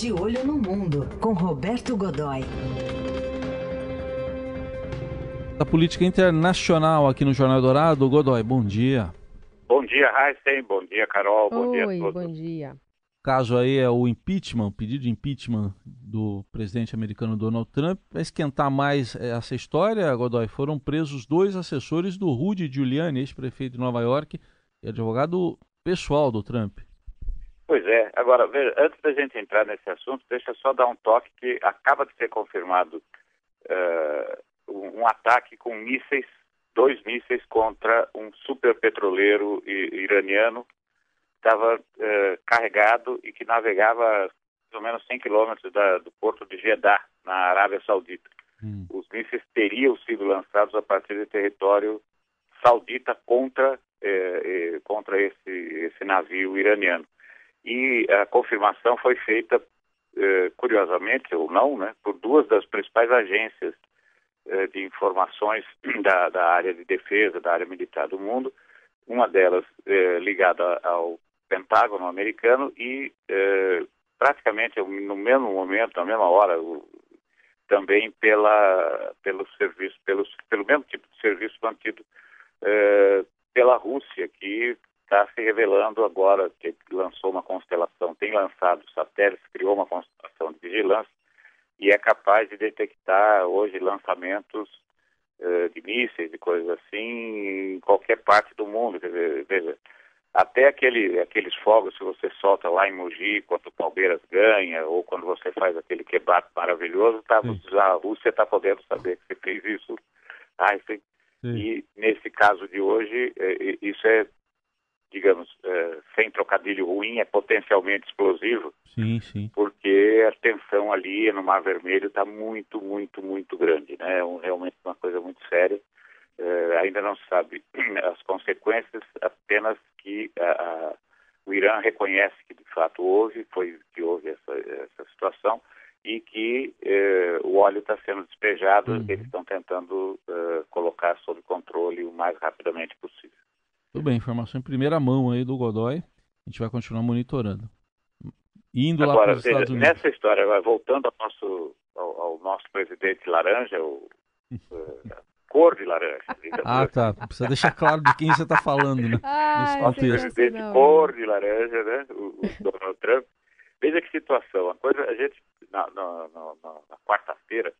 De Olho no Mundo, com Roberto Godoy. Da política internacional aqui no Jornal Dourado, Godoy, bom dia. Bom dia, Heisen. Bom dia, Carol. Bom Oi, dia a todos. bom dia. O caso aí é o impeachment, o pedido de impeachment do presidente americano Donald Trump. Para esquentar mais essa história, Godoy, foram presos dois assessores do Rudy Giuliani, ex-prefeito de Nova York e advogado pessoal do Trump. Pois é. Agora, veja, antes da gente entrar nesse assunto, deixa eu só dar um toque que acaba de ser confirmado uh, um, um ataque com mísseis, dois mísseis contra um superpetroleiro iraniano estava uh, carregado e que navegava mais ou menos 100 quilômetros do porto de Jeddah, na Arábia Saudita. Hum. Os mísseis teriam sido lançados a partir do território saudita contra, eh, eh, contra esse, esse navio iraniano. E a confirmação foi feita, eh, curiosamente ou não, né, por duas das principais agências eh, de informações da, da, área de defesa, da área militar do mundo, uma delas eh, ligada ao Pentágono americano e eh, praticamente no mesmo momento, na mesma hora, o, também pela, pelo serviço, pelos, pelo mesmo tipo de serviço mantido eh, pela Rússia, que está se revelando agora, que lançou uma constelação, tem lançado satélites, criou uma constelação de vigilância e é capaz de detectar hoje lançamentos uh, de mísseis, de coisas assim, em qualquer parte do mundo. Quer dizer, veja, até aquele, aqueles fogos que você solta lá em Mogi, quando o Palmeiras ganha, ou quando você faz aquele kebab maravilhoso, tá, a Rússia está podendo saber que você fez isso. Ah, isso e nesse caso de hoje, eh, isso é digamos, uh, sem trocadilho ruim, é potencialmente explosivo. Sim, sim. Porque a tensão ali no Mar Vermelho está muito, muito, muito grande, né? É um, realmente uma coisa muito séria. Uh, ainda não se sabe as consequências, apenas que uh, o Irã reconhece que de fato houve, foi que houve essa, essa situação e que eh, o óleo está sendo despejado, uhum. eles estão tentando colocar sob controle o mais rapidamente possível. Tudo bem, informação em primeira mão aí do Godoy. A gente vai continuar monitorando. Indo Agora, lá para os Estados Unidos. Nessa história, voltando ao nosso, ao, ao nosso presidente laranja, o, uh, cor de laranja. ah, tá. Precisa deixar claro de quem você está falando, né? Ah, nosso presidente cor de laranja, né? O, o Donald Trump. Veja que situação. A coisa, a gente, na, na, na, na quarta-feira,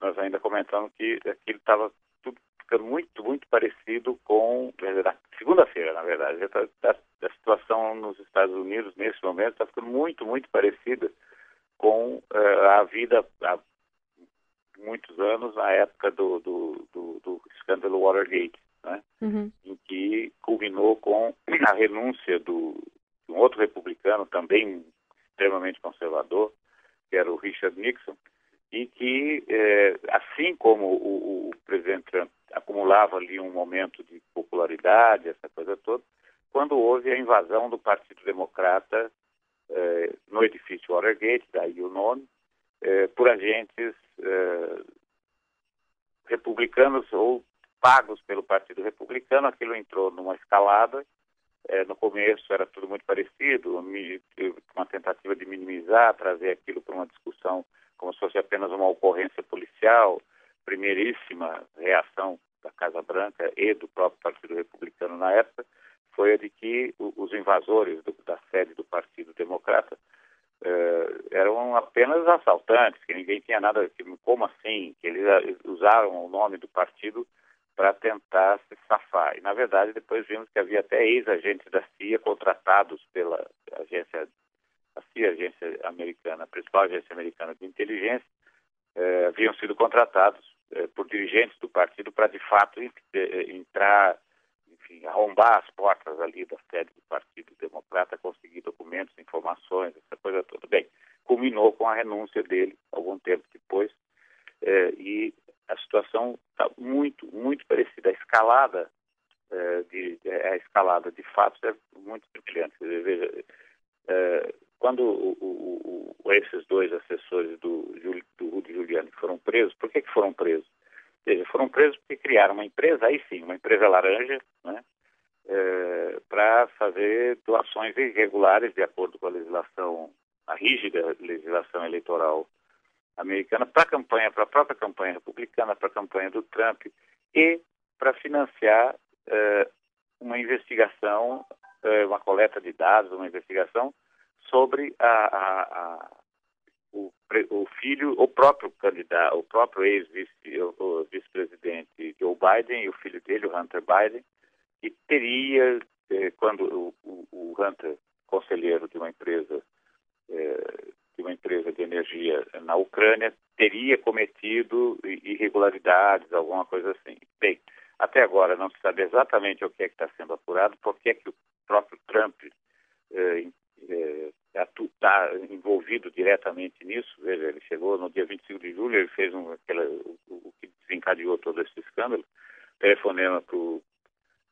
nós ainda comentamos que aquilo estava ficando muito, muito parecido com segunda-feira, na verdade. A, a, a, situação nos Estados Unidos nesse momento está ficando muito, muito parecida com uh, a vida há muitos anos na época do, do, do, do escândalo Watergate, né? Uhum. em que culminou com a renúncia do, de um outro republicano também extremamente conservador, que era o Richard Nixon, e que, eh, assim como o, o, presidente Trump acumulava ali um momento de popularidade, essa coisa toda, quando houve a invasão do Partido Democrata eh, no edifício Watergate, daí o nome, eh, por agentes republicanos ou pagos pelo Partido Republicano, aquilo entrou numa escalada. no começo era tudo muito parecido, uma tentativa de minimizar, trazer aquilo para uma discussão como se fosse apenas uma ocorrência policial, primeiríssima reação da Casa Branca e do próprio Partido Republicano na época foi a de que os invasores do, da sede do Partido Democrata eh, eram apenas assaltantes, que ninguém tinha nada, que, como assim, que eles usaram o nome do partido para tentar se safar. E, na verdade, depois vimos que havia até ex-agentes da CIA contratados pela agência a CIA, a agência americana, a principal agência americana de inteligência, eh, haviam sido contratados eh, por dirigentes do partido para, de fato, eh, entrar, enfim, arrombar as portas ali da sede do Partido Democrata, conseguir documentos, informações, essa coisa toda. Bem, culminou com a renúncia dele algum tempo depois, e a situação está muito, muito parecida. A escalada, de, a escalada de fatos é muito brilhante. Veja, quando o, o, esses dois assessores do, do Rudy Giuliani foram presos, por que, que foram presos? Veja, foram presos porque criaram uma empresa, aí sim, uma empresa laranja, né, é, para fazer doações irregulares de acordo com a legislação a rígida legislação eleitoral americana para a campanha, para a própria campanha republicana, para a campanha do Trump e para financiar uh, uma investigação, uh, uma coleta de dados, uma investigação sobre a, a, a, o, o, filho, o próprio candidato, o próprio ex-vice-presidente Joe Biden e o filho dele, o Hunter Biden, que teria, eh, quando o, o, Hunter, conselheiro de uma empresa eh, de uma empresa de energia na Ucrânia, teria cometido irregularidades, alguma coisa assim. Bem, até agora não se sabe exatamente o que é que está sendo apurado, porque é que o próprio Trump eh, está envolvido diretamente nisso. Veja, ele chegou no dia 25 de julho, ele fez um, aquela, o, o que desencadeou todo esse escândalo, telefonema para o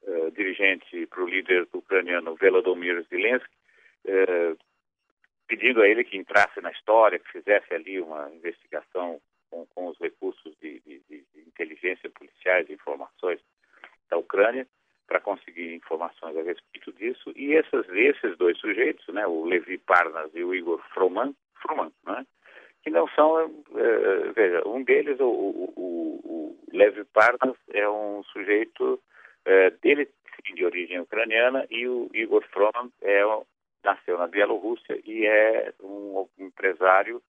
uh, dirigente, para o líder ucraniano Volodymyr Zelensky, uh, pedindo a ele que entrasse na história, que fizesse ali uma investigação com, com os recursos de, de, de, inteligência policiais e Ucrânia para conseguir informações a respeito disso. E esses, esses dois sujeitos, né, o Levi Parnas e o Igor Froman, Froman né, que não são, uh, veja, um deles, o, o, o, Levi Parnas, é um sujeito uh, dele de origem ucraniana e o Igor Froman é, nasceu na Bielorrússia e é um, empresário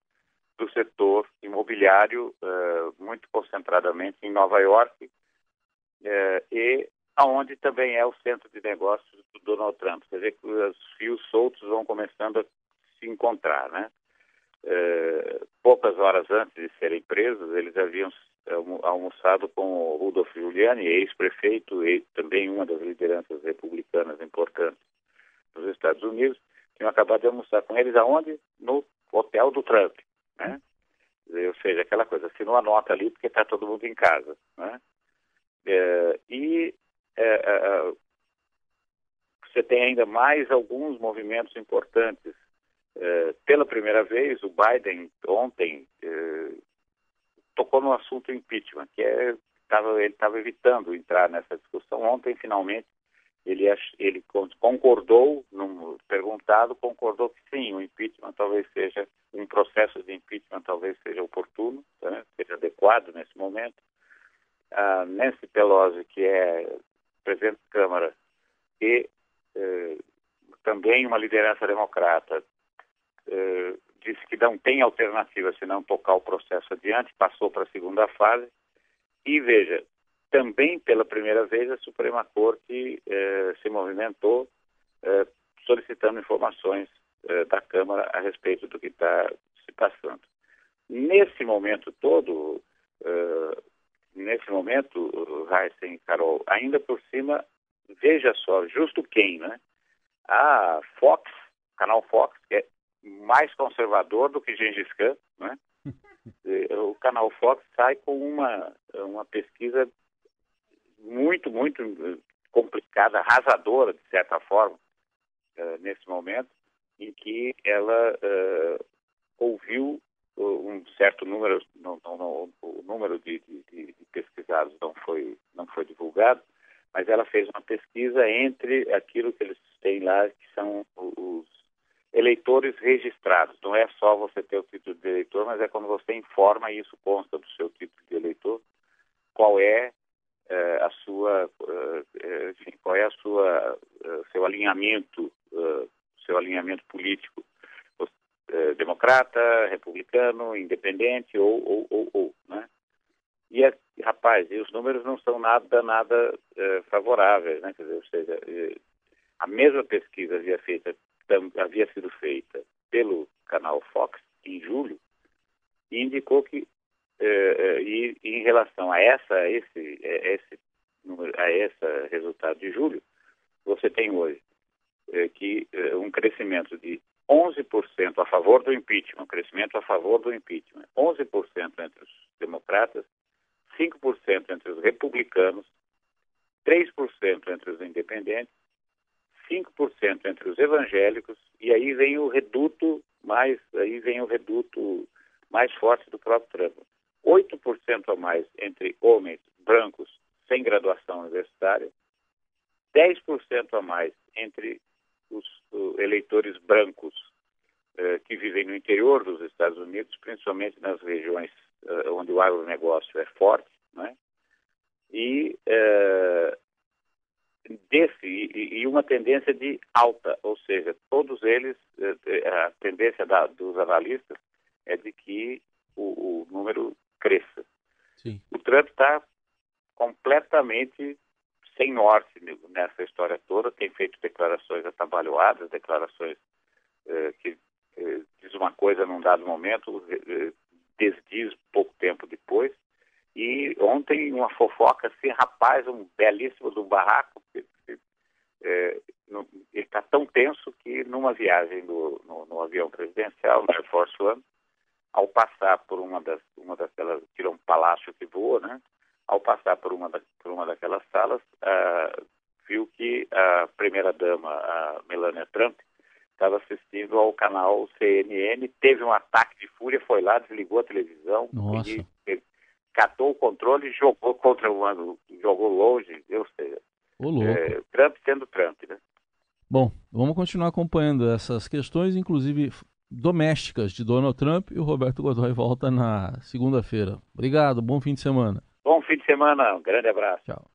do setor imobiliário, muito concentradamente em Nova York, e aonde também é o centro de negócios do Donald Trump. Quer dizer que os fios soltos vão começando a se encontrar, né? É, poucas horas antes de serem presos, eles haviam almoçado com o Rudolf Giuliani, ex-prefeito e também uma das lideranças republicanas importantes dos Estados Unidos, tinham acabado de almoçar com eles aonde? No hotel do Trump, né? Ou seja, aquela coisa, assinou a nota ali porque está todo mundo em casa, né? É, e é, é, é, você tem ainda mais alguns movimentos importantes. É, pela primeira vez, o Biden ontem é, tocou no assunto impeachment, que é, tava, ele estava evitando entrar nessa discussão. Ontem, finalmente, ele, ele concordou, num, perguntado, concordou que sim, o impeachment talvez seja, um processo de impeachment talvez seja oportuno, né, seja adequado nesse momento. A Nancy Pelosi, que é presidente da Câmara e eh, também uma liderança democrata, eh, disse que não tem alternativa se não tocar o processo adiante, passou para a segunda fase. E veja, também pela primeira vez a Suprema Corte eh, se movimentou eh, solicitando informações eh, da Câmara a respeito do que está se passando. Nesse momento todo, eh, nesse momento, Heisen e Carol, ainda por cima, veja só, justo quem, né? A Fox, canal Fox, que é mais conservador do que Gengis Khan, né? o canal Fox sai com uma, uma pesquisa muito, muito complicada, arrasadora, de certa forma, uh, nesse momento, em que ela uh, ouviu certo número, não, não, não, o número de, de, de, pesquisados não foi, não foi divulgado, mas ela fez uma pesquisa entre aquilo que eles têm lá, que são os eleitores registrados. Não é só você ter o título de eleitor, mas é quando você informa, e isso consta do seu título de eleitor, qual é eh, a sua, eh, enfim, qual é a sua, eh, seu alinhamento, seu alinhamento político eh, democrata, republicano, independente ou, ou, ou, ou né? E, é, rapaz, e os números não são nada, nada eh, favoráveis, né? Quer dizer, ou seja, eh, a mesma pesquisa havia, feita, tam, havia sido feita pelo canal Fox em julho e indicou que, e, e, em relação a essa, esse, esse número, a esse resultado de julho, você tem hoje que um crescimento de 11% a favor do impeachment, crescimento a favor do impeachment, 11% entre os democratas, 5% entre os republicanos, 3% entre os independentes, 5% entre os evangélicos, e aí vem o reduto mais, aí vem o reduto mais forte do próprio Trump. 8% a mais entre homens brancos sem graduação universitária, 10% a mais entre os uh, eleitores brancos, uh, que vivem no interior dos Estados Unidos, principalmente nas regiões uh, onde o agronegócio é forte, né? e desse e, e, uma tendência de alta, ou seja, todos eles, a tendência da, dos analistas é de que o, o número cresça. Sim. O Trump está completamente sem norte nessa história toda, tem feito declarações atabalhoadas, declarações eh, que eh, diz uma coisa num dado momento, eh, desdiz pouco tempo depois. E ontem uma fofoca assim, rapaz, um belíssimo do barraco, eh, ele está tão tenso que numa viagem do, no, no, avião presidencial, no Air Force One, ao passar por uma das uma daquelas, tira um palácio que voa, né? Ao passar por uma, da, por uma daquelas salas, uh, viu que a primeira-dama, a Melania Trump, estava assistindo ao canal CNN, teve um ataque de fúria, foi lá, desligou a televisão, catou o controle e jogou contra o ano, jogou longe, ou seja, é, Trump sendo Trump, né? Bom, vamos continuar acompanhando essas questões, inclusive domésticas de Donald Trump e o Roberto Godoy volta na segunda-feira. Obrigado, bom fim de semana. Bom fim de semana, um grande abraço. Tchau.